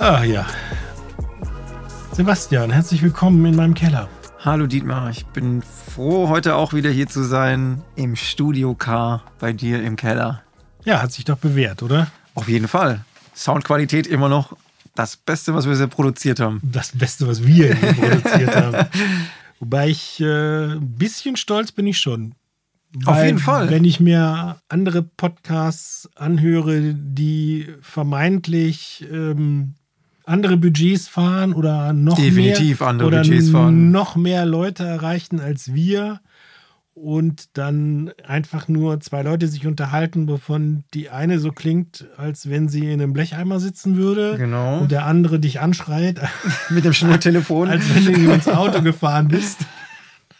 Ah ja. Sebastian, herzlich willkommen in meinem Keller. Hallo Dietmar, ich bin froh, heute auch wieder hier zu sein im Studio K bei dir im Keller. Ja, hat sich doch bewährt, oder? Auf jeden Fall. Soundqualität immer noch das Beste, was wir sehr produziert haben. Das Beste, was wir hier produziert haben. Wobei ich äh, ein bisschen stolz bin ich schon. Auf Weil, jeden Fall. Wenn ich mir andere Podcasts anhöre, die vermeintlich ähm, andere Budgets fahren oder noch Definitiv mehr, andere oder Budgets fahren. noch mehr Leute erreichen als wir und dann einfach nur zwei Leute sich unterhalten, wovon die eine so klingt, als wenn sie in einem Blecheimer sitzen würde Genau. und der andere dich anschreit, Mit dem Schnurtelefon. als wenn du ins Auto gefahren bist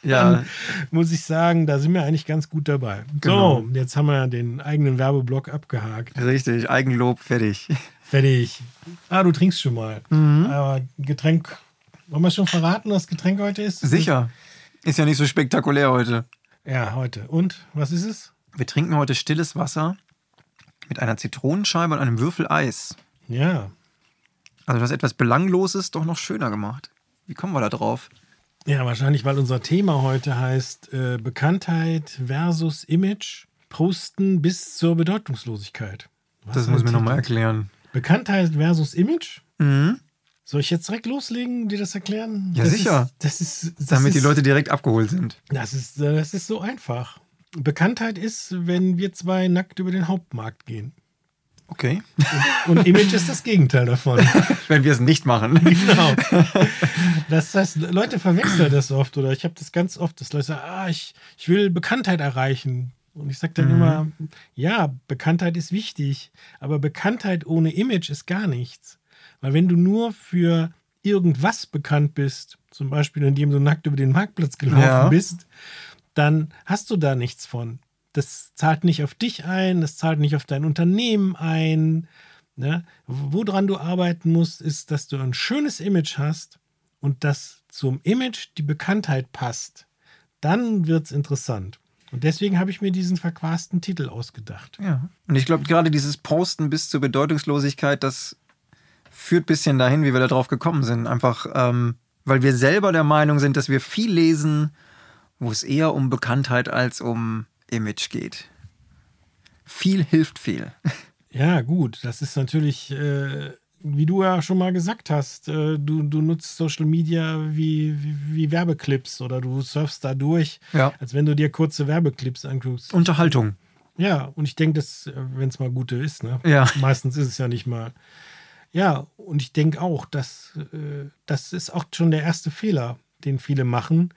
ja, muss ich sagen, da sind wir eigentlich ganz gut dabei. Genau. So, jetzt haben wir den eigenen Werbeblock abgehakt. richtig. Eigenlob, fertig. Fertig. Ah, du trinkst schon mal. Mhm. Aber Getränk, wollen wir schon verraten, was Getränk heute ist? Sicher. Ist ja nicht so spektakulär heute. Ja, heute. Und, was ist es? Wir trinken heute stilles Wasser mit einer Zitronenscheibe und einem Würfel Eis. Ja. Also das etwas Belangloses doch noch schöner gemacht. Wie kommen wir da drauf? Ja, wahrscheinlich, weil unser Thema heute heißt äh, Bekanntheit versus Image, Posten bis zur Bedeutungslosigkeit. Was Das muss mir nochmal erklären. Bekanntheit versus Image? Mhm. Soll ich jetzt direkt loslegen, dir das erklären? Ja, das sicher. Ist, das ist, das Damit die ist, Leute direkt abgeholt sind. Das ist, äh, das ist so einfach. Bekanntheit ist, wenn wir zwei nackt über den Hauptmarkt gehen. Okay. Und Image ist das Gegenteil davon. Wenn wir es nicht machen. genau. Das heißt, Leute verwechseln das oft oder ich habe das ganz oft, dass Leute sagen, ah, ich, ich will Bekanntheit erreichen. Und ich sage dann immer, ja, Bekanntheit ist wichtig, aber Bekanntheit ohne Image ist gar nichts. Weil wenn du nur für irgendwas bekannt bist, zum Beispiel indem du nackt über den Marktplatz gelaufen Ja. bist, dann hast du da nichts von. Das zahlt nicht auf dich ein, das zahlt nicht auf dein Unternehmen ein. Ne? Woran du arbeiten musst, ist, dass du ein schönes Image hast und dass zum Image die Bekanntheit passt. Dann wird es interessant. Und deswegen habe ich mir diesen verquasten Titel ausgedacht. Ja. Und ich glaube, gerade dieses Posten bis zur Bedeutungslosigkeit, das führt ein bisschen dahin, wie wir da drauf gekommen sind. Einfach, ähm, weil wir selber der Meinung sind, dass wir viel lesen, wo es eher um Bekanntheit als um Image geht. Viel hilft viel. Ja, gut, das ist natürlich, äh, wie du ja schon mal gesagt hast, äh, du, du nutzt Social Media wie, wie, wie Werbeclips oder du surfst da durch, Ja. als wenn du dir kurze Werbeclips anguckst. Unterhaltung. Ja, und ich denke, dass, wenn es mal gute ist, ne? Ja. Meistens ist es ja nicht mal. Ja, und ich denke auch, dass äh, das ist auch schon der erste Fehler, den viele machen,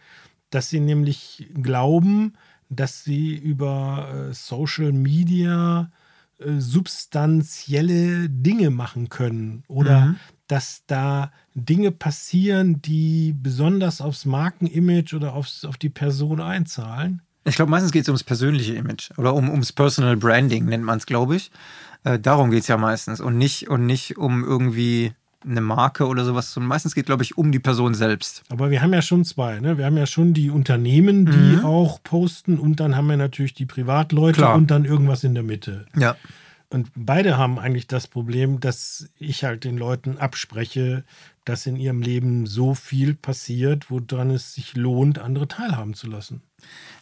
dass sie nämlich glauben, dass sie über äh, Social Media äh, substanzielle Dinge machen können oder Mhm. dass da Dinge passieren, die besonders aufs Markenimage oder aufs, auf die Person einzahlen. Ich glaube, meistens geht es ums persönliche Image oder um, ums Personal Branding, nennt man es, glaube ich. Äh, darum geht es ja meistens und nicht, und nicht um irgendwie eine Marke oder sowas. Und meistens geht, glaube ich, um die Person selbst. Aber wir haben ja schon zwei. Ne? Wir haben ja schon die Unternehmen, die Mhm. auch posten und dann haben wir natürlich die Privatleute Klar. und dann irgendwas in der Mitte. Ja. Und beide haben eigentlich das Problem, dass ich halt den Leuten abspreche, dass in ihrem Leben so viel passiert, woran es sich lohnt, andere teilhaben zu lassen.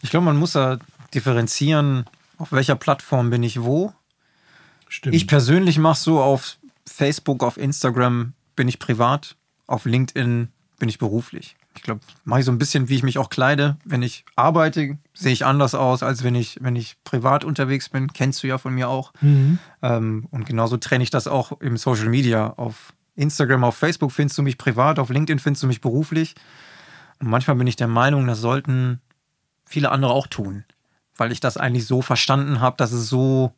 Ich glaube, man muss da differenzieren, auf welcher Plattform bin ich wo. Stimmt. Ich persönlich mache so auf Facebook, auf Instagram bin ich privat, auf LinkedIn bin ich beruflich. Ich glaube, mache ich so ein bisschen, wie ich mich auch kleide. Wenn ich arbeite, sehe ich anders aus, als wenn ich, wenn ich privat unterwegs bin. Kennst du ja von mir auch. mhm. Ähm, und genauso trenne ich das auch im Social Media. Auf Instagram, auf Facebook findest du mich privat, auf LinkedIn findest du mich beruflich. Und manchmal bin ich der Meinung, das sollten viele andere auch tun. Weil ich das eigentlich so verstanden habe, dass es so,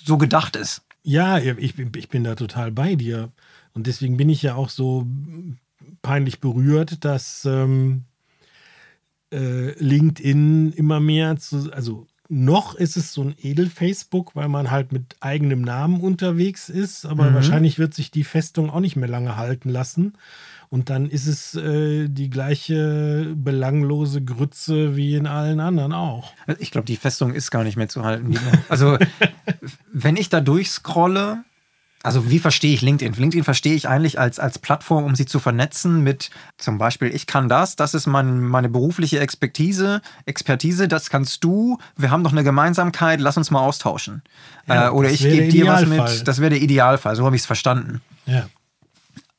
so gedacht ist. Ja, ich, bin- ich bin da total bei dir. Und deswegen bin ich ja auch so peinlich berührt, dass ähm, äh, LinkedIn immer mehr zu, also noch ist es so ein Edel-Facebook, weil man halt mit eigenem Namen unterwegs ist, aber Mhm. wahrscheinlich wird sich die Festung auch nicht mehr lange halten lassen. Und dann ist es äh, die gleiche belanglose Grütze wie in allen anderen auch. Ich glaube, die Festung ist gar nicht mehr zu halten. Also, wenn ich da durchscrolle, Also wie verstehe ich LinkedIn? LinkedIn verstehe ich eigentlich als, als Plattform, um sie zu vernetzen mit zum Beispiel, ich kann das, das ist mein, meine berufliche Expertise, Expertise, das kannst du, wir haben doch eine Gemeinsamkeit, lass uns mal austauschen. Ja, äh, oder ich gebe dir was mit, das wäre der Idealfall, so habe ich es verstanden. Ja.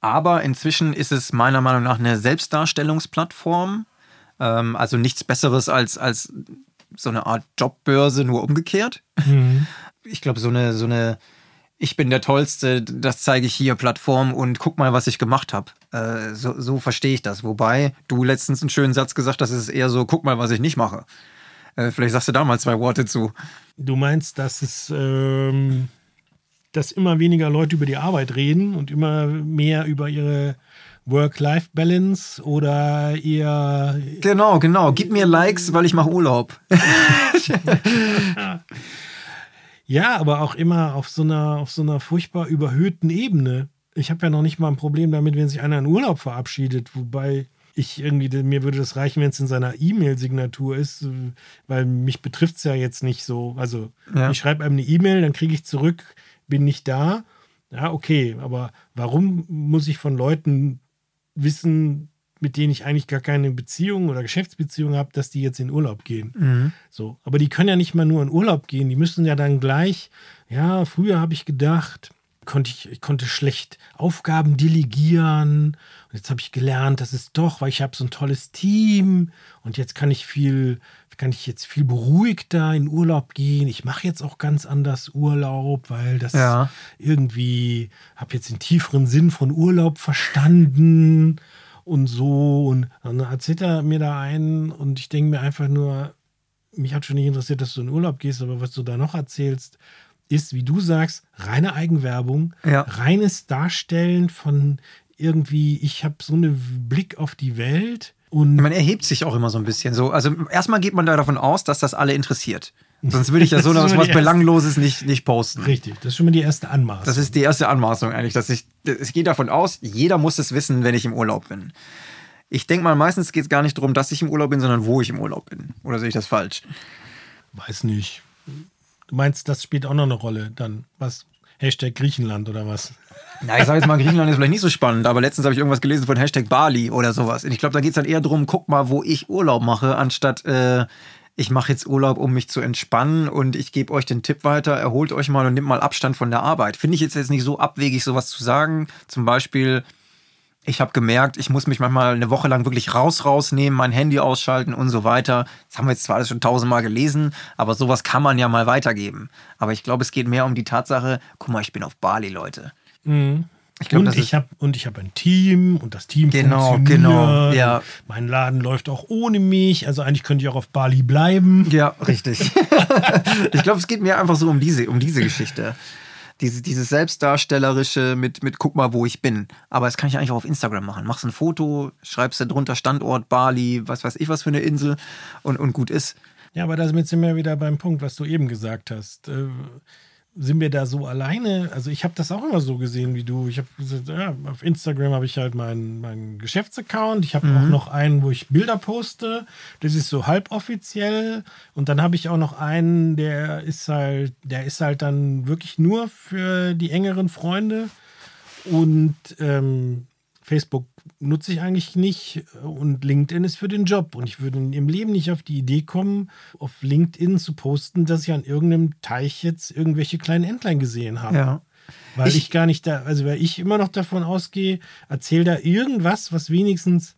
Aber inzwischen ist es meiner Meinung nach eine Selbstdarstellungsplattform, ähm, also nichts Besseres als, als so eine Art Jobbörse, nur umgekehrt. Mhm. Ich glaube, so eine, so eine ich bin der Tollste, das zeige ich hier Plattform und guck mal, was ich gemacht habe. Äh, so, so verstehe ich das. Wobei du letztens einen schönen Satz gesagt hast, es ist eher so, guck mal, was ich nicht mache. Äh, vielleicht sagst du da mal zwei Worte zu. Du meinst, dass es, ähm, dass immer weniger Leute über die Arbeit reden und immer mehr über ihre Work-Life-Balance oder eher. Genau, genau. Gib mir Likes, weil ich mache Urlaub. Ja, aber auch immer auf so einer, auf so einer furchtbar überhöhten Ebene. Ich habe ja noch nicht mal ein Problem damit, wenn sich einer in Urlaub verabschiedet, wobei ich irgendwie, mir würde das reichen, wenn es in seiner E-Mail-Signatur ist, weil mich betrifft es ja jetzt nicht so. Also ja. ich schreibe einem eine E-Mail, dann kriege ich zurück, bin nicht da. Ja, okay, aber warum muss ich von Leuten wissen, mit denen ich eigentlich gar keine Beziehung oder Geschäftsbeziehung habe, dass die jetzt in Urlaub gehen. Mhm. So, aber die können ja nicht mal nur in Urlaub gehen, die müssen ja dann gleich, ja, früher habe ich gedacht, konnte ich, ich konnte schlecht Aufgaben delegieren und jetzt habe ich gelernt, dass es doch, weil ich habe so ein tolles Team und jetzt kann ich viel kann ich jetzt viel beruhigter in Urlaub gehen. Ich mache jetzt auch ganz anders Urlaub, weil das ja. irgendwie habe jetzt den tieferen Sinn von Urlaub verstanden und so. Und dann erzählt er mir da einen und ich denke mir einfach nur, mich hat schon nicht interessiert, dass du in Urlaub gehst, aber was du da noch erzählst, ist, wie du sagst, reine Eigenwerbung, ja. reines Darstellen von irgendwie, ich habe so einen Blick auf die Welt. Und man erhebt sich auch immer so ein bisschen so. Also erstmal geht man da davon aus, dass das alle interessiert. Sonst würde ich ja so was, was Belangloses nicht, nicht posten. Richtig, das ist schon mal die erste Anmaßung. Das ist die erste Anmaßung eigentlich, dass ich, ich gehe davon aus, jeder muss es wissen, wenn ich im Urlaub bin. Ich denke mal, meistens geht es gar nicht darum, dass ich im Urlaub bin, sondern wo ich im Urlaub bin. Oder sehe ich das falsch? Weiß nicht. Du meinst, das spielt auch noch eine Rolle dann? Was? Hashtag Griechenland oder was? Na, ich sage jetzt mal, Griechenland ist vielleicht nicht so spannend, aber letztens habe ich irgendwas gelesen von Hashtag Bali oder sowas. Und ich glaube, da geht es dann eher darum, guck mal, wo ich Urlaub mache, anstatt äh, ich mache jetzt Urlaub, um mich zu entspannen und ich gebe euch den Tipp weiter, erholt euch mal und nehmt mal Abstand von der Arbeit. Finde ich jetzt, jetzt nicht so abwegig, sowas zu sagen. Zum Beispiel, ich habe gemerkt, ich muss mich manchmal eine Woche lang wirklich raus rausnehmen, mein Handy ausschalten und so weiter. Das haben wir jetzt zwar alles schon tausendmal gelesen, aber sowas kann man ja mal weitergeben. Aber ich glaube, es geht mehr um die Tatsache, guck mal, ich bin auf Bali, Leute. Mhm. Ich glaub, und, ich hab, und ich habe ein Team und das Team genau, funktioniert. Genau, ja. Mein Laden läuft auch ohne mich. Also eigentlich könnte ich auch auf Bali bleiben. Ja, richtig. ich glaube, es geht mir einfach so um diese, um diese Geschichte. Diese, dieses Selbstdarstellerische mit, mit guck mal, wo ich bin. Aber das kann ich eigentlich auch auf Instagram machen. Machst ein Foto, schreibst da drunter Standort, Bali, was weiß ich was für eine Insel und, und gut ist. Ja, aber da sind wir wieder beim Punkt, was du eben gesagt hast. Äh, sind wir da so alleine? Also ich habe das auch immer so gesehen wie du. Ich habe ja, auf Instagram habe ich halt meinen mein Geschäftsaccount. Ich habe mhm. auch noch einen, wo ich Bilder poste. Das ist so halboffiziell. Und dann habe ich auch noch einen, der ist halt, der ist halt dann wirklich nur für die engeren Freunde. Und ähm, Facebook nutze ich eigentlich nicht und LinkedIn ist für den Job. Und ich würde im Leben nicht auf die Idee kommen, auf LinkedIn zu posten, dass ich an irgendeinem Teich jetzt irgendwelche kleinen Entlein gesehen habe. Ja. Weil ich, ich, gar nicht da, also weil ich immer noch davon ausgehe, erzähl da irgendwas, was wenigstens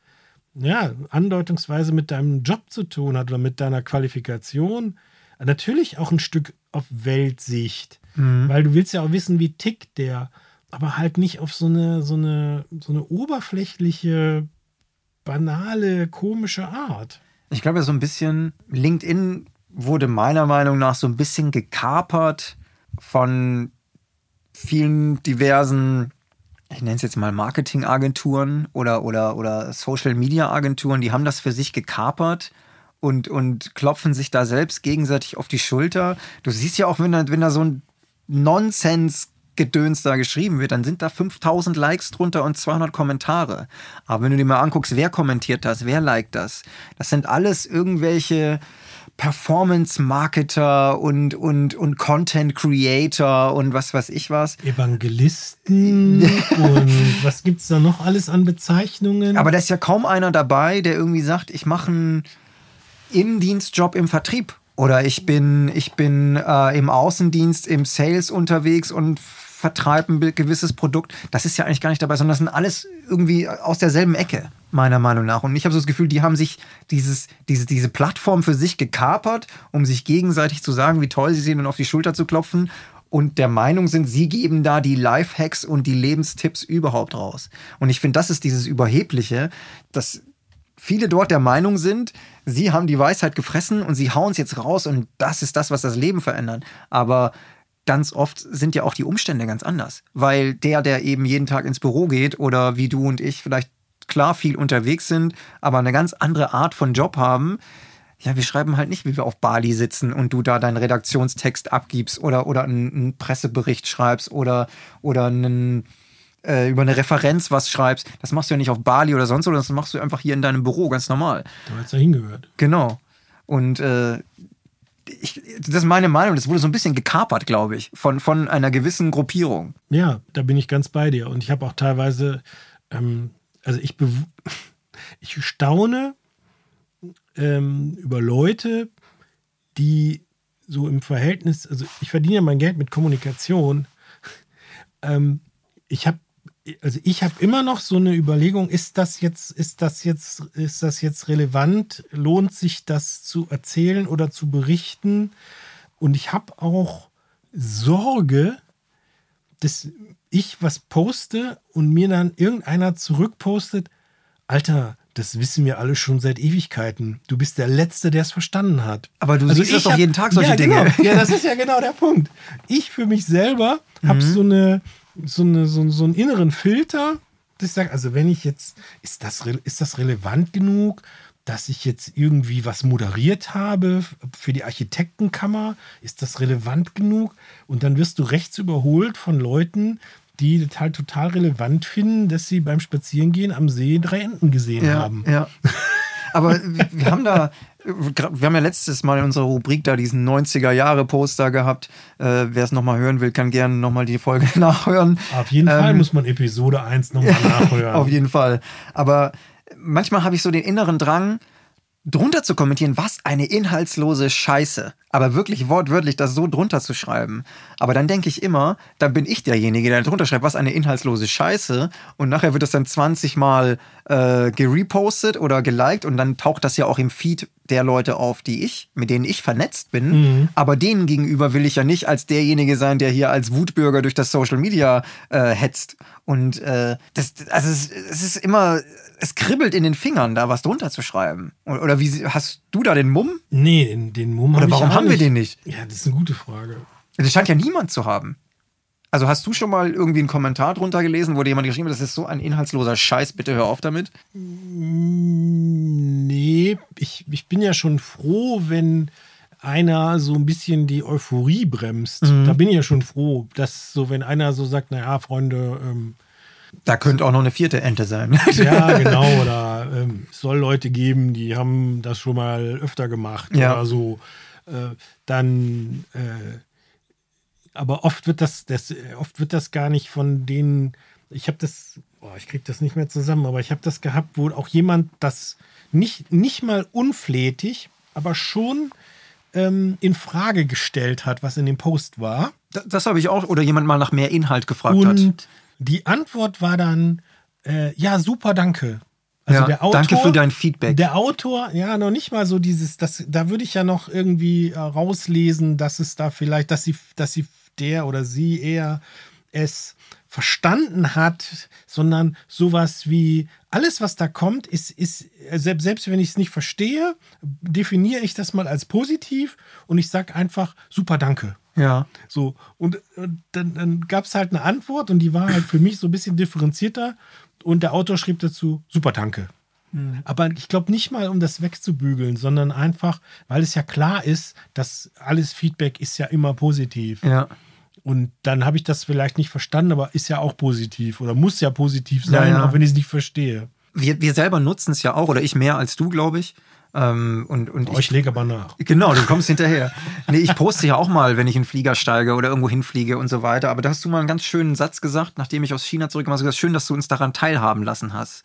ja, andeutungsweise mit deinem Job zu tun hat oder mit deiner Qualifikation. Natürlich auch ein Stück auf Weltsicht. Mhm. Weil du willst ja auch wissen, wie tickt der aber halt nicht auf so eine, so eine, so eine oberflächliche, banale, komische Art. Ich glaube, so ein bisschen, LinkedIn wurde meiner Meinung nach so ein bisschen gekapert von vielen diversen, ich nenne es jetzt mal Marketingagenturen oder, oder, oder Social Media Agenturen, die haben das für sich gekapert und, und klopfen sich da selbst gegenseitig auf die Schulter. Du siehst ja auch, wenn da, wenn da so ein Nonsens Gedöns da geschrieben wird, dann sind da 5000 Likes drunter und 200 Kommentare. Aber wenn du dir mal anguckst, wer kommentiert das, wer liked das, das sind alles irgendwelche Performance-Marketer und, und, und Content-Creator und was weiß ich was. Evangelisten und was gibt es da noch alles an Bezeichnungen? Aber da ist ja kaum einer dabei, der irgendwie sagt, ich mache einen Innendienstjob im Vertrieb. Oder ich bin, ich bin äh, im Außendienst, im Sales unterwegs und vertreibe ein gewisses Produkt. Das ist ja eigentlich gar nicht dabei, sondern das sind alles irgendwie aus derselben Ecke, meiner Meinung nach. Und ich habe so das Gefühl, die haben sich dieses, diese, diese Plattform für sich gekapert, um sich gegenseitig zu sagen, wie toll sie sind und auf die Schulter zu klopfen. Und der Meinung sind, sie geben da die Lifehacks und die Lebenstipps überhaupt raus. Und ich finde, das ist dieses Überhebliche, dass viele dort der Meinung sind, sie haben die Weisheit gefressen und sie hauen es jetzt raus und das ist das, was das Leben verändert. Aber ganz oft sind ja auch die Umstände ganz anders. Weil der, der eben jeden Tag ins Büro geht oder wie du und ich vielleicht klar viel unterwegs sind, aber eine ganz andere Art von Job haben, ja, wir schreiben halt nicht, wie wir auf Bali sitzen und du da deinen Redaktionstext abgibst oder, oder einen, Pressebericht schreibst oder, oder einen, äh, über eine Referenz was schreibst. Das machst du ja nicht auf Bali oder sonst wo, das machst du einfach hier in deinem Büro, ganz normal. Da hat es ja hingehört. Genau. Und äh, ich, das ist meine Meinung, das wurde so ein bisschen gekapert, glaube ich, von, von einer gewissen Gruppierung. Ja, da bin ich ganz bei dir. Und ich habe auch teilweise, ähm, also ich, ich staune ähm, über Leute, die so im Verhältnis, also ich verdiene ja mein Geld mit Kommunikation. Ähm, ich habe also ich habe immer noch so eine Überlegung, ist das jetzt, ist das jetzt, ist das jetzt relevant? Lohnt sich das zu erzählen oder zu berichten? Und ich habe auch Sorge, dass ich was poste und mir dann irgendeiner zurückpostet, Alter, das wissen wir alle schon seit Ewigkeiten. Du bist der Letzte, der es verstanden hat. Aber du also siehst das doch jeden Tag solche ja, Dinge. Genau. Ja, das ist ja genau der Punkt. Ich für mich selber habe mhm. so eine so, eine, so, so einen inneren Filter, dass ich sage, also wenn ich jetzt, ist das, ist das relevant genug, dass ich jetzt irgendwie was moderiert habe für die Architektenkammer? Ist das relevant genug? Und dann wirst du rechts überholt von Leuten, die das halt total relevant finden, dass sie beim Spazierengehen am See drei Enten gesehen ja, haben. Ja. Aber wir haben da, wir haben ja letztes Mal in unserer Rubrik da diesen 90er-Jahre-Poster gehabt. Äh, Wer es nochmal hören will, kann gerne nochmal die Folge nachhören. Auf jeden ähm, Fall muss man Episode 1 nochmal nachhören. Auf jeden Fall. Aber manchmal habe ich so den inneren Drang, drunter zu kommentieren, was eine inhaltslose Scheiße. Aber wirklich wortwörtlich das so drunter zu schreiben. Aber dann denke ich immer, dann bin ich derjenige, der drunter schreibt, was eine inhaltslose Scheiße. Und nachher wird das dann 20 Mal äh, gerepostet oder geliked und dann taucht das ja auch im Feed der Leute auf, die ich, mit denen ich vernetzt bin. Mhm. Aber denen gegenüber will ich ja nicht als derjenige sein, der hier als Wutbürger durch das Social Media äh, hetzt. Und äh, das, also es, es ist immer, es kribbelt in den Fingern, da was drunter zu schreiben. Oder wie hast du da den Mumm? Nee, den, den Mumm Oder warum haben wir den nicht? Ja, das ist eine gute Frage. Das scheint ja niemand zu haben. Also hast du schon mal irgendwie einen Kommentar drunter gelesen, wo dir jemand geschrieben hat, das ist so ein inhaltsloser Scheiß, bitte hör auf damit? Nee, ich, ich bin ja schon froh, wenn einer so ein bisschen die Euphorie bremst. Mhm. Da bin ich ja schon froh, dass so, wenn einer so sagt, naja, Freunde, ähm, da könnte auch noch eine vierte Ente sein. ja, genau. Oder ähm, es soll Leute geben, die haben das schon mal öfter gemacht ja. oder so. Äh, dann, äh, aber oft wird das, das, oft wird das gar nicht von denen. Ich habe das, boah, ich kriege das nicht mehr zusammen, aber ich habe das gehabt, wo auch jemand das nicht, nicht mal unflätig, aber schon ähm, in Frage gestellt hat, was in dem Post war. Das, das habe ich auch, oder jemand mal nach mehr Inhalt gefragt und hat. Die Antwort war dann, äh, ja, super, danke. Also ja, der Autor, danke für dein Feedback. Der Autor, ja, noch nicht mal so dieses, das, da würde ich ja noch irgendwie äh, rauslesen, dass es da vielleicht, dass sie, dass sie der oder sie eher es verstanden hat, sondern sowas wie alles, was da kommt, ist, ist selbst, selbst wenn ich es nicht verstehe, definiere ich das mal als positiv und ich sage einfach super Danke. Ja. So, und, und dann, dann gab es halt eine Antwort und die war halt für mich so ein bisschen differenzierter. Und der Autor schrieb dazu, super, danke. Mhm. Aber ich glaube nicht mal, um das wegzubügeln, sondern einfach, weil es ja klar ist, dass alles Feedback ist ja immer positiv. Ja. Und dann habe ich das vielleicht nicht verstanden, aber ist ja auch positiv oder muss ja positiv sein, ja, ja. auch wenn ich es nicht verstehe. Wir, wir selber nutzen es ja auch, oder ich mehr als du, glaube ich. Ähm, und, und oh, ich, ich lege aber nach. Genau, du kommst hinterher. Nee, ich poste ja auch mal, wenn ich in den Flieger steige oder irgendwo hinfliege und so weiter. Aber da hast du mal einen ganz schönen Satz gesagt, nachdem ich aus China zurückgekommen bin. Schön, dass du uns daran teilhaben lassen hast.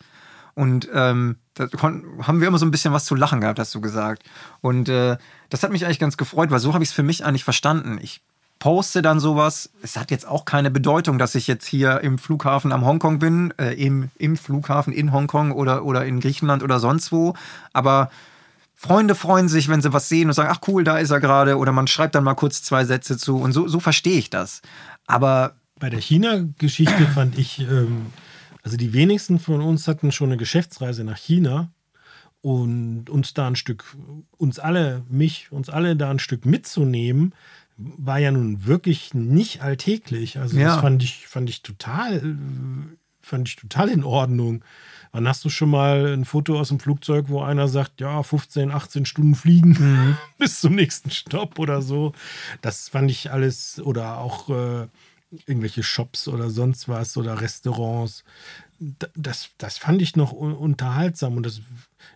Und ähm, da haben wir immer so ein bisschen was zu lachen gehabt, hast du gesagt. Und äh, das hat mich eigentlich ganz gefreut, weil so habe ich es für mich eigentlich verstanden. Ich poste dann sowas. Es hat jetzt auch keine Bedeutung, dass ich jetzt hier im Flughafen am Hongkong bin, äh, im, im Flughafen in Hongkong oder, oder in Griechenland oder sonst wo. Aber Freunde freuen sich, wenn sie was sehen und sagen, ach cool, da ist er gerade. Oder man schreibt dann mal kurz zwei Sätze zu. Und so, so verstehe ich das. Aber. Bei der China-Geschichte fand ich, ähm, also die wenigsten von uns hatten schon eine Geschäftsreise nach China und uns da ein Stück, uns alle, mich, uns alle da ein Stück mitzunehmen, war ja nun wirklich nicht alltäglich. Also ja. das fand ich, fand ich total, fand ich total in Ordnung. Wann hast du schon mal ein Foto aus dem Flugzeug, wo einer sagt, ja, 15, 18 Stunden fliegen mhm. bis zum nächsten Stopp oder so? Das fand ich alles, oder auch äh, irgendwelche Shops oder sonst was oder Restaurants. Das, das fand ich noch unterhaltsam. Und das,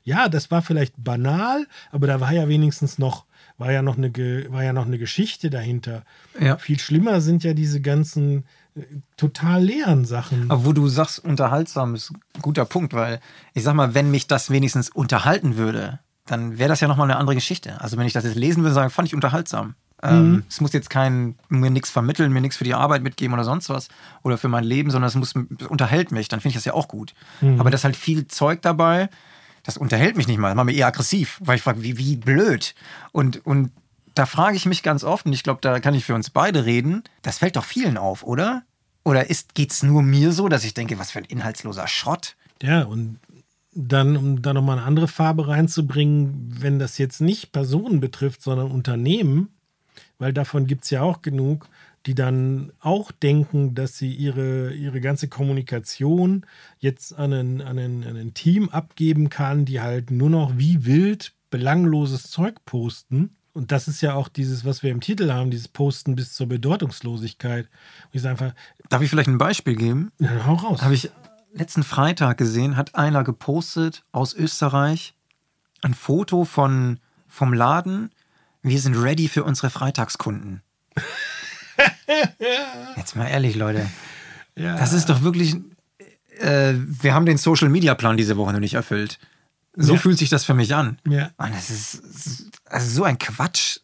ja, das war vielleicht banal, aber da war ja wenigstens noch war ja noch eine, war ja noch eine Geschichte dahinter. Ja. Viel schlimmer sind ja diese ganzen äh, total leeren Sachen. Aber wo du sagst, unterhaltsam ist ein guter Punkt, weil ich sag mal, wenn mich das wenigstens unterhalten würde, dann wäre das ja nochmal eine andere Geschichte. Also wenn ich das jetzt lesen würde, sagen, fand ich unterhaltsam. Ähm, mhm. Es muss jetzt kein, mir nichts vermitteln, mir nichts für die Arbeit mitgeben oder sonst was oder für mein Leben, sondern es muss, es unterhält mich, dann finde ich das ja auch gut. Mhm. Aber da ist halt viel Zeug dabei, das unterhält mich nicht mal, das macht mich eher aggressiv, weil ich frage, wie, wie blöd. Und, und da frage ich mich ganz oft, und ich glaube, da kann ich für uns beide reden, das fällt doch vielen auf, oder? Oder geht es nur mir so, dass ich denke, was für ein inhaltsloser Schrott? Ja, und dann, um da nochmal eine andere Farbe reinzubringen, wenn das jetzt nicht Personen betrifft, sondern Unternehmen, weil davon gibt es ja auch genug, die dann auch denken, dass sie ihre, ihre ganze Kommunikation jetzt an ein, an, ein, an ein Team abgeben kann, die halt nur noch wie wild belangloses Zeug posten. Und das ist ja auch dieses, was wir im Titel haben, dieses Posten bis zur Bedeutungslosigkeit. Ich einfach, Darf ich vielleicht ein Beispiel geben? Ja, hau raus. Habe ich letzten Freitag gesehen, hat einer gepostet aus Österreich ein Foto von, vom Laden. Wir sind ready für unsere Freitagskunden. Jetzt mal ehrlich, Leute. Ja. Das ist doch wirklich. Äh, wir haben den Social Media Plan diese Woche noch nicht erfüllt. So ja. fühlt sich das für mich an. Ja. Mann, das ist also so ein Quatsch.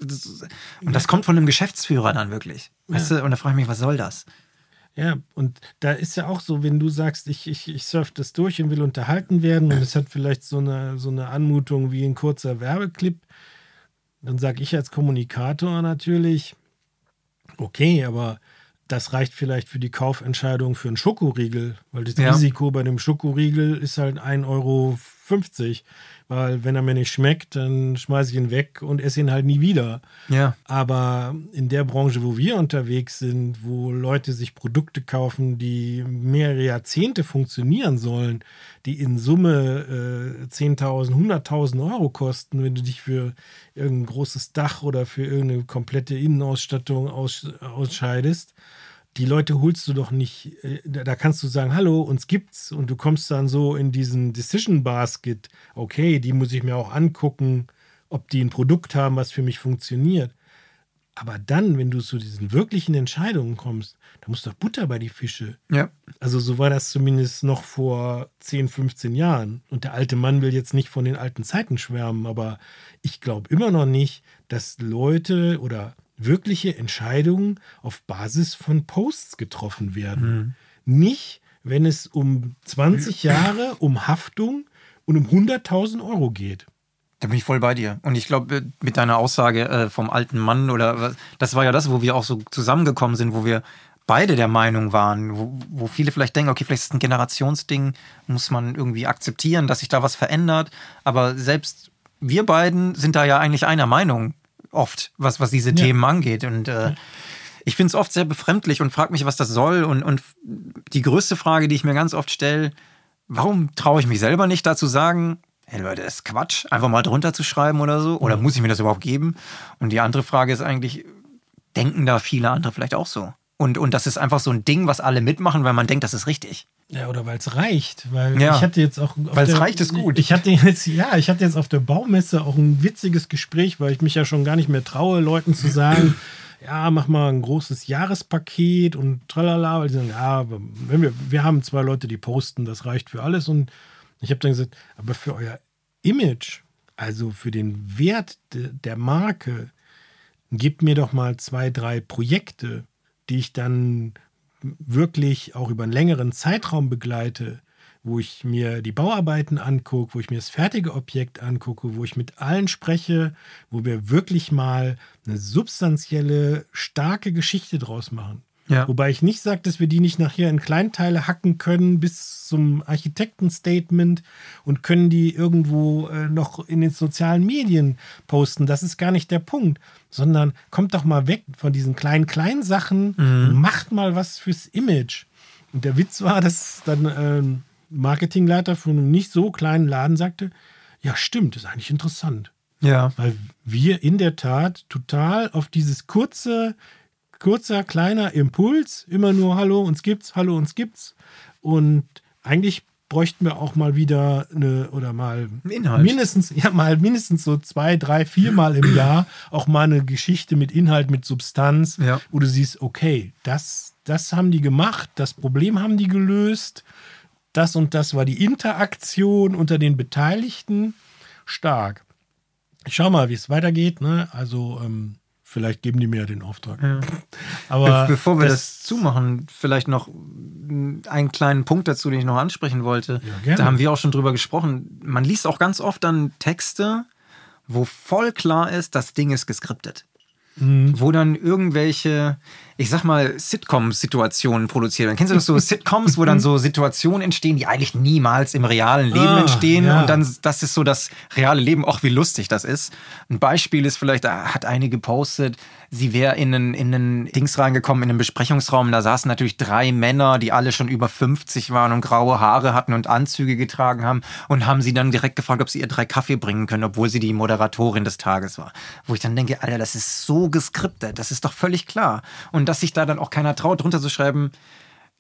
Und das kommt von einem Geschäftsführer dann wirklich. Weißt du? Und da frage ich mich, was soll das? Ja, und da ist ja auch so, wenn du sagst, ich, ich, ich surfe das durch und will unterhalten werden und es hat vielleicht so eine, so eine Anmutung wie ein kurzer Werbeclip, dann sage ich als Kommunikator natürlich, okay, aber das reicht vielleicht für die Kaufentscheidung für einen Schokoriegel, weil das ja. Risiko bei dem Schokoriegel ist halt 1,50 Euro. Weil wenn er mir nicht schmeckt, dann schmeiße ich ihn weg und esse ihn halt nie wieder. Ja. Aber in der Branche, wo wir unterwegs sind, wo Leute sich Produkte kaufen, die mehrere Jahrzehnte funktionieren sollen, die in Summe äh, 10.000, 100.000 Euro kosten, wenn du dich für irgendein großes Dach oder für irgendeine komplette Innenausstattung aus, ausscheidest, die Leute holst du doch nicht, äh, da kannst du sagen, hallo, uns gibt's und du kommst dann so in diesen Decision Basket, okay, die muss ich mir auch angucken, ob die ein Produkt haben, was für mich funktioniert. Aber dann, wenn du zu diesen wirklichen Entscheidungen kommst, da muss doch Butter bei die Fische. Ja. Also so war das zumindest noch vor 10, 15 Jahren. Und der alte Mann will jetzt nicht von den alten Zeiten schwärmen, aber ich glaube immer noch nicht, dass Leute oder wirkliche Entscheidungen auf Basis von Posts getroffen werden. Mhm. Nicht, wenn es um 20 Jahre, um Haftung und um 100.000 Euro geht. Da bin ich voll bei dir. Und ich glaube, mit deiner Aussage äh, vom alten Mann oder was, das war ja das, wo wir auch so zusammengekommen sind, wo wir beide der Meinung waren, wo, wo viele vielleicht denken, okay, vielleicht ist es ein Generationsding, muss man irgendwie akzeptieren, dass sich da was verändert. Aber selbst wir beiden sind da ja eigentlich einer Meinung oft, was, was diese ja. Themen angeht. Und äh, ich finde es oft sehr befremdlich und frage mich, was das soll. Und, und die größte Frage, die ich mir ganz oft stelle, warum traue ich mich selber nicht dazu sagen, hey Leute, das ist Quatsch, einfach mal drunter zu schreiben oder so? Oder muss ich mir das überhaupt geben? Und die andere Frage ist eigentlich, denken da viele andere vielleicht auch so? Und, und das ist einfach so ein Ding, was alle mitmachen, weil man denkt, das ist richtig. Ja, oder weil es reicht. Weil Ja. ich hatte jetzt auch. Weil es reicht, ist gut. Ich hatte jetzt, ja, ich hatte jetzt auf der Baumesse auch ein witziges Gespräch, weil ich mich ja schon gar nicht mehr traue, Leuten zu sagen, ja, mach mal ein großes Jahrespaket und tralala, weil die sagen, ja, wenn wir, wir haben zwei Leute, die posten, das reicht für alles. Und ich habe dann gesagt, aber für euer Image, also für den Wert de, der Marke, gebt mir doch mal zwei, drei Projekte, die ich dann wirklich auch über einen längeren Zeitraum begleite, wo ich mir die Bauarbeiten angucke, wo ich mir das fertige Objekt angucke, wo ich mit allen spreche, wo wir wirklich mal eine substanzielle, starke Geschichte draus machen. Ja. Wobei ich nicht sage, dass wir die nicht nachher in Kleinteile hacken können bis zum Architektenstatement und können die irgendwo äh, noch in den sozialen Medien posten. Das ist gar nicht der Punkt, sondern kommt doch mal weg von diesen kleinen, kleinen Sachen und macht mal was fürs Image. Und der Witz war, dass dann ähm, Marketingleiter von einem nicht so kleinen Laden sagte, ja stimmt, ist eigentlich interessant. Ja. Weil wir in der Tat total auf dieses kurze, kurzer, kleiner Impuls, immer nur Hallo, uns gibt's, Hallo, uns gibt's. Und eigentlich bräuchten wir auch mal wieder eine oder mal Inhalt. mindestens, ja, mal mindestens so zwei, drei, viermal im Jahr auch mal eine Geschichte mit Inhalt, mit Substanz, Ja. wo du siehst, okay, das, das haben die gemacht, das Problem haben die gelöst, das und das war die Interaktion unter den Beteiligten. Stark. Ich schau mal, wie es weitergeht. Ne? Also, ähm, vielleicht geben die mir ja den Auftrag. Aber Be bevor wir das, zumachen, vielleicht noch einen kleinen Punkt dazu, den ich noch ansprechen wollte. Ja. Da haben wir auch schon drüber gesprochen. Man liest auch ganz oft dann Texte, wo voll klar ist, das Ding ist geskriptet. Mhm. Wo dann irgendwelche, ich sag mal, Sitcom-Situationen produziert werden. Kennst du das so Sitcoms, wo dann so Situationen entstehen, die eigentlich niemals im realen Leben Ah, entstehen ja. und dann das ist so das reale Leben, auch wie lustig das ist. Ein Beispiel ist vielleicht, da hat eine gepostet, sie wäre in einen, in einen Dings reingekommen, in einen Besprechungsraum. Da saßen natürlich drei Männer, die alle schon über 50 waren und graue Haare hatten und Anzüge getragen haben und haben sie dann direkt gefragt, ob sie ihr drei Kaffee bringen können, obwohl sie die Moderatorin des Tages war. Wo ich dann denke, Alter, das ist so geskriptet, das ist doch völlig klar. Und dass sich da dann auch keiner traut, drunter zu schreiben,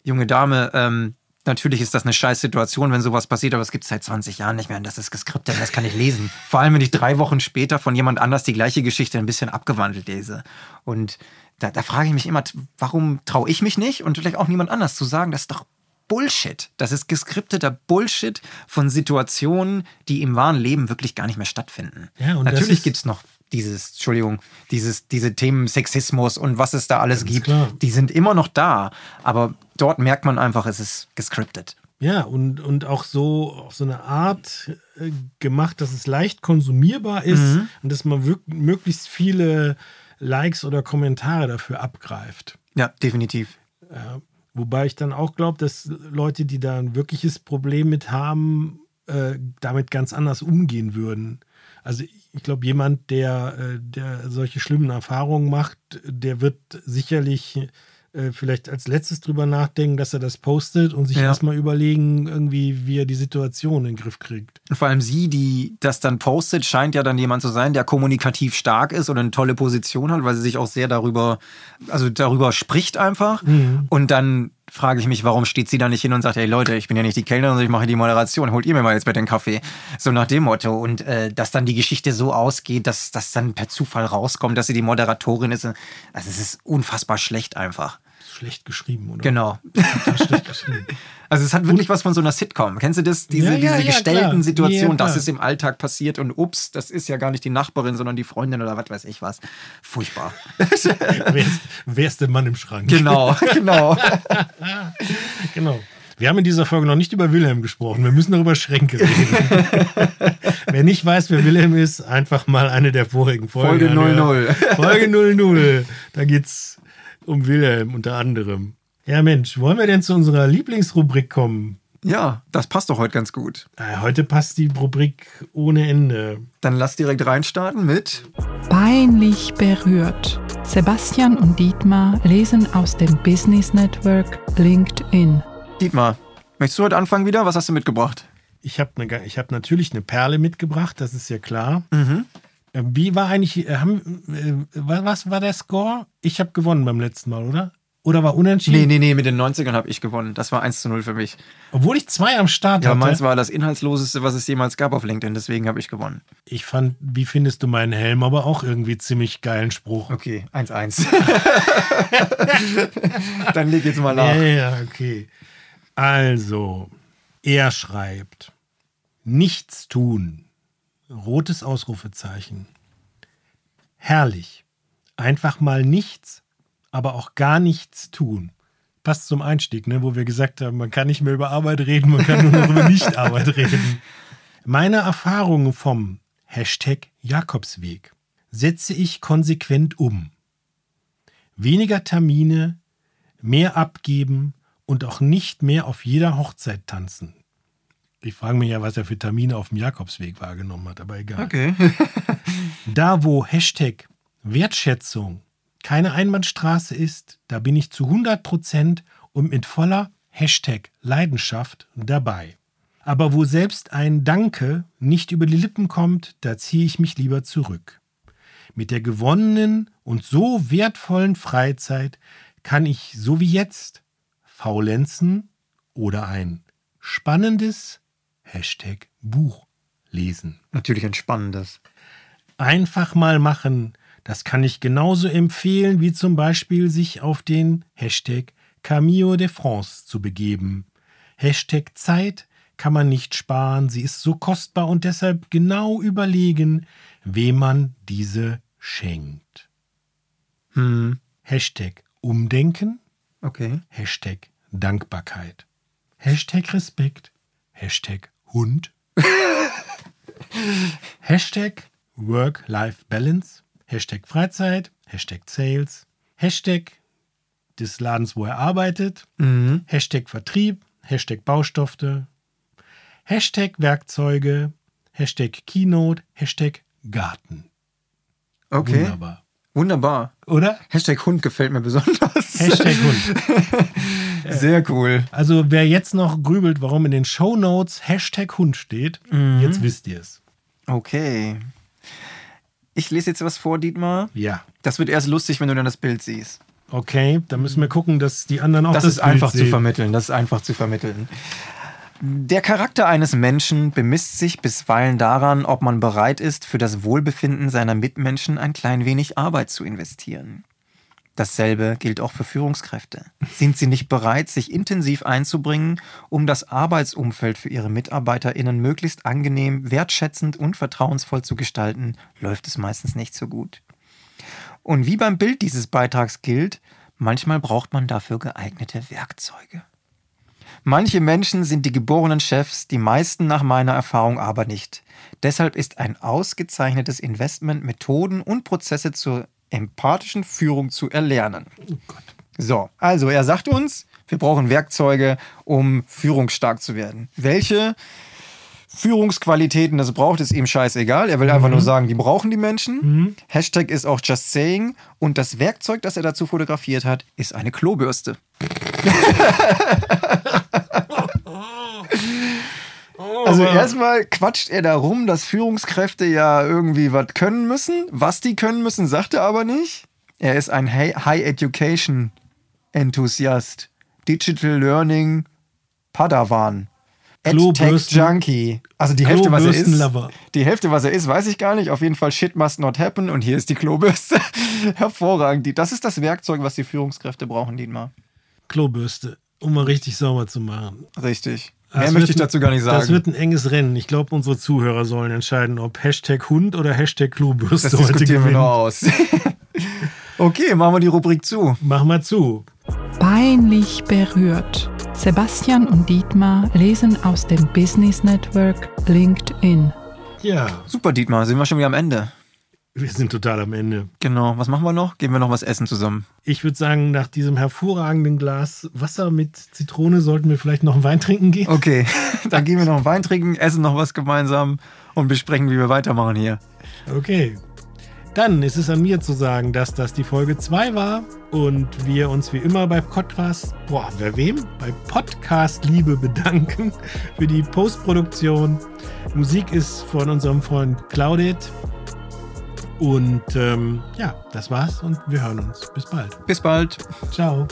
junge Dame, ähm, natürlich ist das eine scheiß Situation, wenn sowas passiert, aber es gibt seit 20 Jahren nicht mehr und das ist geskriptet, das kann ich lesen. Vor allem, wenn ich drei Wochen später von jemand anders die gleiche Geschichte ein bisschen abgewandelt lese. Und da, da frage ich mich immer, warum traue ich mich nicht und vielleicht auch niemand anders zu sagen, das ist doch Bullshit. Das ist geskripteter Bullshit von Situationen, die im wahren Leben wirklich gar nicht mehr stattfinden. Ja, und Natürlich gibt es noch dieses, Entschuldigung, dieses, diese Themen Sexismus und was es da alles Ganz gibt. klar. Die sind immer noch da, aber dort merkt man einfach, es ist gescriptet. Ja, und, und auch so auf so eine Art äh, gemacht, dass es leicht konsumierbar ist Mhm. und dass man möglichst viele Likes oder Kommentare dafür abgreift. Ja, definitiv. Ja, wobei ich dann auch glaube, dass Leute, die da ein wirkliches Problem mit haben, äh, damit ganz anders umgehen würden. Also ich glaube, jemand, der, äh, der solche schlimmen Erfahrungen macht, der wird sicherlich äh, vielleicht als letztes drüber nachdenken, dass er das postet und sich Ja. erstmal überlegen, irgendwie, wie er die Situation in den Griff kriegt. Und vor allem sie, die das dann postet, scheint ja dann jemand zu sein, der kommunikativ stark ist oder eine tolle Position hat, weil sie sich auch sehr darüber, also darüber spricht einfach. Und dann frage ich mich, warum steht sie da nicht hin und sagt, hey Leute, ich bin ja nicht die Kellnerin, sondern ich mache die Moderation, holt ihr mir mal jetzt mit den Kaffee. So nach dem Motto. Und äh, dass dann die Geschichte so ausgeht, dass das dann per Zufall rauskommt, dass sie die Moderatorin ist. Also es ist unfassbar schlecht einfach. Schlecht geschrieben, oder? Genau. Geschrieben. Also es hat wirklich was von so einer Sitcom. Kennst du das? Diese, Ja, ja, diese ja, gestellten klar. Situationen, das ist im Alltag passiert und ups, das ist ja gar nicht die Nachbarin, sondern die Freundin oder was weiß ich was. Furchtbar. wer, ist, wer ist der Mann im Schrank? genau, genau. Genau. Wir haben in dieser Folge noch nicht über Wilhelm gesprochen. Wir müssen darüber Schränke reden. wer nicht weiß, wer Wilhelm ist, einfach mal eine der vorigen Folgen. Folge anhören. 00. Folge 00. Da geht's um Wilhelm unter anderem. Ja, Mensch, wollen wir denn zu unserer Lieblingsrubrik kommen? Ja, das passt doch heute ganz gut. Heute passt die Rubrik ohne Ende. Dann lass direkt reinstarten mit Peinlich berührt. Sebastian und Dietmar lesen aus dem Business Network LinkedIn. Dietmar. Möchtest du heute anfangen wieder? Was hast du mitgebracht? Ich habe ne, ich hab natürlich eine Perle mitgebracht, das ist ja klar. Mhm. Wie war eigentlich, äh, haben, äh, wa- was war der Score? Ich habe gewonnen beim letzten Mal, oder? Oder war unentschieden? Nee, nee, nee, mit den 90ern habe ich gewonnen. Das war 1 zu 0 für mich. Obwohl ich zwei am Start Ja, hatte. meins war das inhaltsloseste, was es jemals gab auf LinkedIn, deswegen habe ich gewonnen. Ich fand, wie findest du meinen Helm, aber auch irgendwie ziemlich geilen Spruch. Okay, 1-1. Dann leg jetzt mal nach. Ja, ja, okay. Also, er schreibt: Nichts tun. Rotes Ausrufezeichen. Herrlich. Einfach mal nichts, aber auch gar nichts tun. Passt zum Einstieg, ne, wo wir gesagt haben, man kann nicht mehr über Arbeit reden, man kann nur noch über Nichtarbeit reden. Meine Erfahrungen vom Hashtag Jakobsweg setze ich konsequent um. Weniger Termine, mehr abgeben und auch nicht mehr auf jeder Hochzeit tanzen. Ich frage mich ja, was er für Termine auf dem Jakobsweg wahrgenommen hat, aber egal. Okay. Da, wo Hashtag Wertschätzung keine Einbahnstraße ist, da bin ich zu 100 Prozent und mit voller Hashtag Leidenschaft dabei. Aber wo selbst ein Danke nicht über die Lippen kommt, da ziehe ich mich lieber zurück. Mit der gewonnenen und so wertvollen Freizeit kann ich so wie jetzt faulenzen oder ein spannendes Hashtag Buch lesen. Natürlich ein spannendes. Einfach mal machen, das kann ich genauso empfehlen, wie zum Beispiel sich auf den Hashtag Camillo de France zu begeben. Hashtag Zeit kann man nicht sparen, sie ist so kostbar und deshalb genau überlegen, wem man diese schenkt. Hm. Hashtag Umdenken, Okay. Hashtag Dankbarkeit, Hashtag Respekt, Hashtag Hund, Hashtag Work-Life-Balance, Hashtag Freizeit, Hashtag Sales, Hashtag des Ladens, wo er arbeitet, Mhm. Hashtag Vertrieb, Hashtag Baustoffe, Hashtag Werkzeuge, Hashtag Keynote, Hashtag Garten. Okay. Wunderbar. Wunderbar. Oder? Hashtag Hund gefällt mir besonders. Hashtag Hund. Sehr cool. Also wer jetzt noch grübelt, warum in den Show Notes Hashtag Hund steht, jetzt wisst ihr es. Okay. Ich lese jetzt was vor, Dietmar. Ja. Das wird erst lustig, wenn du dann das Bild siehst. Okay, dann müssen wir gucken, dass die anderen auch Das, das, ist einfach Bild zu sehen. vermitteln. Das ist einfach zu vermitteln. Der Charakter eines Menschen bemisst sich bisweilen daran, ob man bereit ist, für das Wohlbefinden seiner Mitmenschen ein klein wenig Arbeit zu investieren. Dasselbe gilt auch für Führungskräfte. Sind sie nicht bereit, sich intensiv einzubringen, um das Arbeitsumfeld für ihre MitarbeiterInnen möglichst angenehm, wertschätzend und vertrauensvoll zu gestalten, läuft es meistens nicht so gut. Und wie beim Bild dieses Beitrags gilt, manchmal braucht man dafür geeignete Werkzeuge. Manche Menschen sind die geborenen Chefs, die meisten nach meiner Erfahrung aber nicht. Deshalb ist ein ausgezeichnetes Investment, Methoden und Prozesse zur empathischen Führung zu erlernen. So, also er sagt uns, wir brauchen Werkzeuge, um führungsstark zu werden. Welche Führungsqualitäten das braucht, ist ihm scheißegal. Er will einfach nur sagen, die brauchen die Menschen. Hashtag ist auch just saying. Und das Werkzeug, das er dazu fotografiert hat, ist eine Klobürste. Also erstmal quatscht er darum, dass Führungskräfte ja irgendwie was können müssen. Was die können müssen, sagt er aber nicht. Er ist ein Hi- High Education Enthusiast. Digital Learning Padawan. Klobürsten- Junkie. Also die Hälfte, was er ist. Die Hälfte, was er ist, weiß ich gar nicht. Auf jeden Fall Shit must not happen. Und hier ist die Klobürste. Hervorragend. Das ist das Werkzeug, was die Führungskräfte brauchen, Dietmar. Klobürste, um mal richtig sauber zu machen. Richtig. Das Mehr wird möchte ich ein- dazu gar nicht sagen. Das wird ein enges Rennen. Ich glaube, unsere Zuhörer sollen entscheiden, ob Hashtag Hund oder Hashtag Klobürste Das heute diskutieren wir gewinnen. noch aus. okay, machen wir die Rubrik zu. Mach mal zu. Peinlich berührt. Sebastian und Dietmar lesen aus dem Business Network LinkedIn. Ja, Super, Dietmar, sind wir schon wieder am Ende. Wir sind total am Ende. Genau, was machen wir noch? Gehen wir noch was essen zusammen. Ich würde sagen, nach diesem hervorragenden Glas Wasser mit Zitrone sollten wir vielleicht noch einen Wein trinken gehen. Okay, dann gehen wir noch einen Wein trinken, essen noch was gemeinsam und besprechen, wie wir weitermachen hier. Okay. Dann ist es an mir zu sagen, dass das die Folge 2 war und wir uns wie immer bei Podcast, boah, wer wem? Bei Podcast Liebe bedanken für die Postproduktion. Musik ist von unserem Freund Claudit Und ähm, ja, das war's und wir hören uns. Bis bald. Bis bald. Ciao.